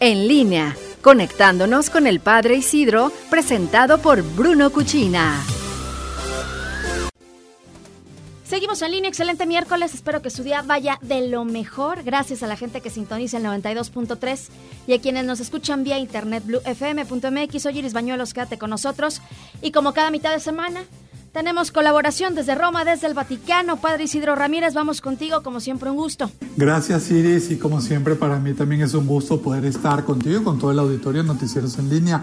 en línea, conectándonos con el Padre Isidro, presentado por Bruno Cuchina. Seguimos en línea, excelente miércoles, espero que su día vaya de lo mejor, gracias a la gente que sintoniza el 92.3 y a quienes nos escuchan vía internet bluefm.mx. Soy Iris Bañuelos, quédate con nosotros y como cada mitad de semana tenemos colaboración desde Roma, desde el Vaticano. Padre Isidro Ramírez, vamos contigo, como siempre un gusto. Gracias Iris y como siempre para mí también es un gusto poder estar contigo y con todo el auditorio de Noticieros en línea.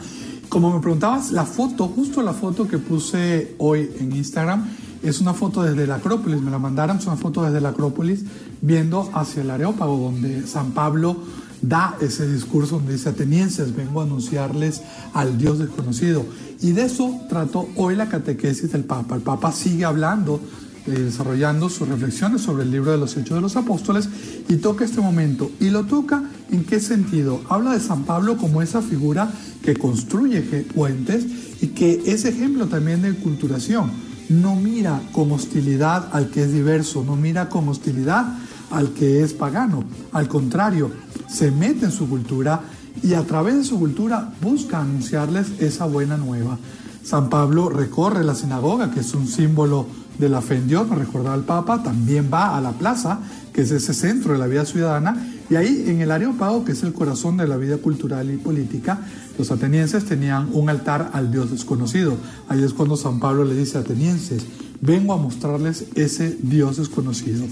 Como me preguntabas, la foto, justo la foto que puse hoy en Instagram, es una foto desde la Acrópolis, me la mandaron, es una foto desde la Acrópolis viendo hacia el Areópago, donde San Pablo da ese discurso donde dice, atenienses, vengo a anunciarles al Dios desconocido. Y de eso trató hoy la catequesis del Papa. El Papa sigue hablando, eh, desarrollando sus reflexiones sobre el libro de los Hechos de los Apóstoles y toca este momento. ¿Y lo toca en qué sentido? Habla de San Pablo como esa figura que construye puentes y que es ejemplo también de culturación. No mira con hostilidad al que es diverso, no mira con hostilidad al que es pagano. Al contrario, se mete en su cultura y a través de su cultura busca anunciarles esa buena nueva. San Pablo recorre la sinagoga, que es un símbolo de la fe en Dios, recordaba el Papa, también va a la plaza, que es ese centro de la vida ciudadana, y ahí en el Areópago, que es el corazón de la vida cultural y política, los atenienses tenían un altar al Dios desconocido. Ahí es cuando San Pablo le dice a atenienses, vengo a mostrarles ese Dios desconocido.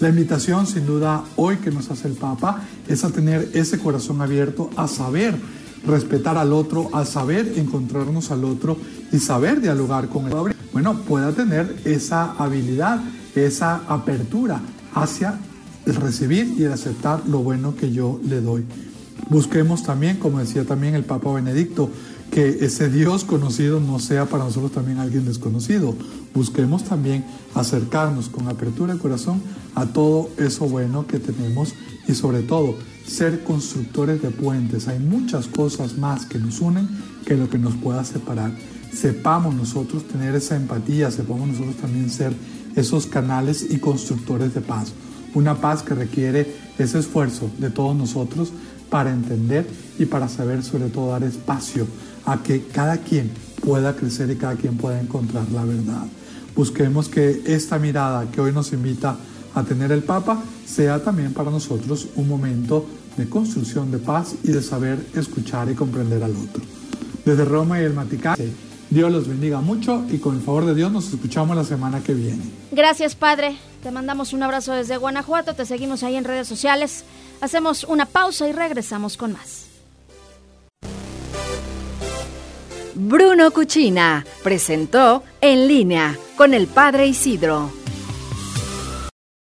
La invitación, sin duda, hoy que nos hace el Papa, es a tener ese corazón abierto, a saber respetar al otro, a saber encontrarnos al otro y saber dialogar con el otro. Bueno, pueda tener esa habilidad, esa apertura hacia el recibir y el aceptar lo bueno que yo le doy. Busquemos también, como decía también el Papa Benedicto, que ese Dios conocido no sea para nosotros también alguien desconocido. Busquemos también acercarnos con apertura de corazón a todo eso bueno que tenemos y sobre todo ser constructores de puentes. Hay muchas cosas más que nos unen que lo que nos pueda separar. Sepamos nosotros tener esa empatía, sepamos nosotros también ser esos canales y constructores de paz. Una paz que requiere ese esfuerzo de todos nosotros para entender y para saber sobre todo dar espacio a que cada quien pueda crecer y cada quien pueda encontrar la verdad. Busquemos que esta mirada que hoy nos invita a tener el Papa sea también para nosotros un momento de construcción de paz y de saber escuchar y comprender al otro. Desde Roma y el Vaticano, Dios los bendiga mucho y con el favor de Dios nos escuchamos la semana que viene. Gracias, Padre. Te mandamos un abrazo desde Guanajuato, te seguimos ahí en redes sociales. Hacemos una pausa y regresamos con más. Bruno Cuchina presentó En línea con el Padre Isidro.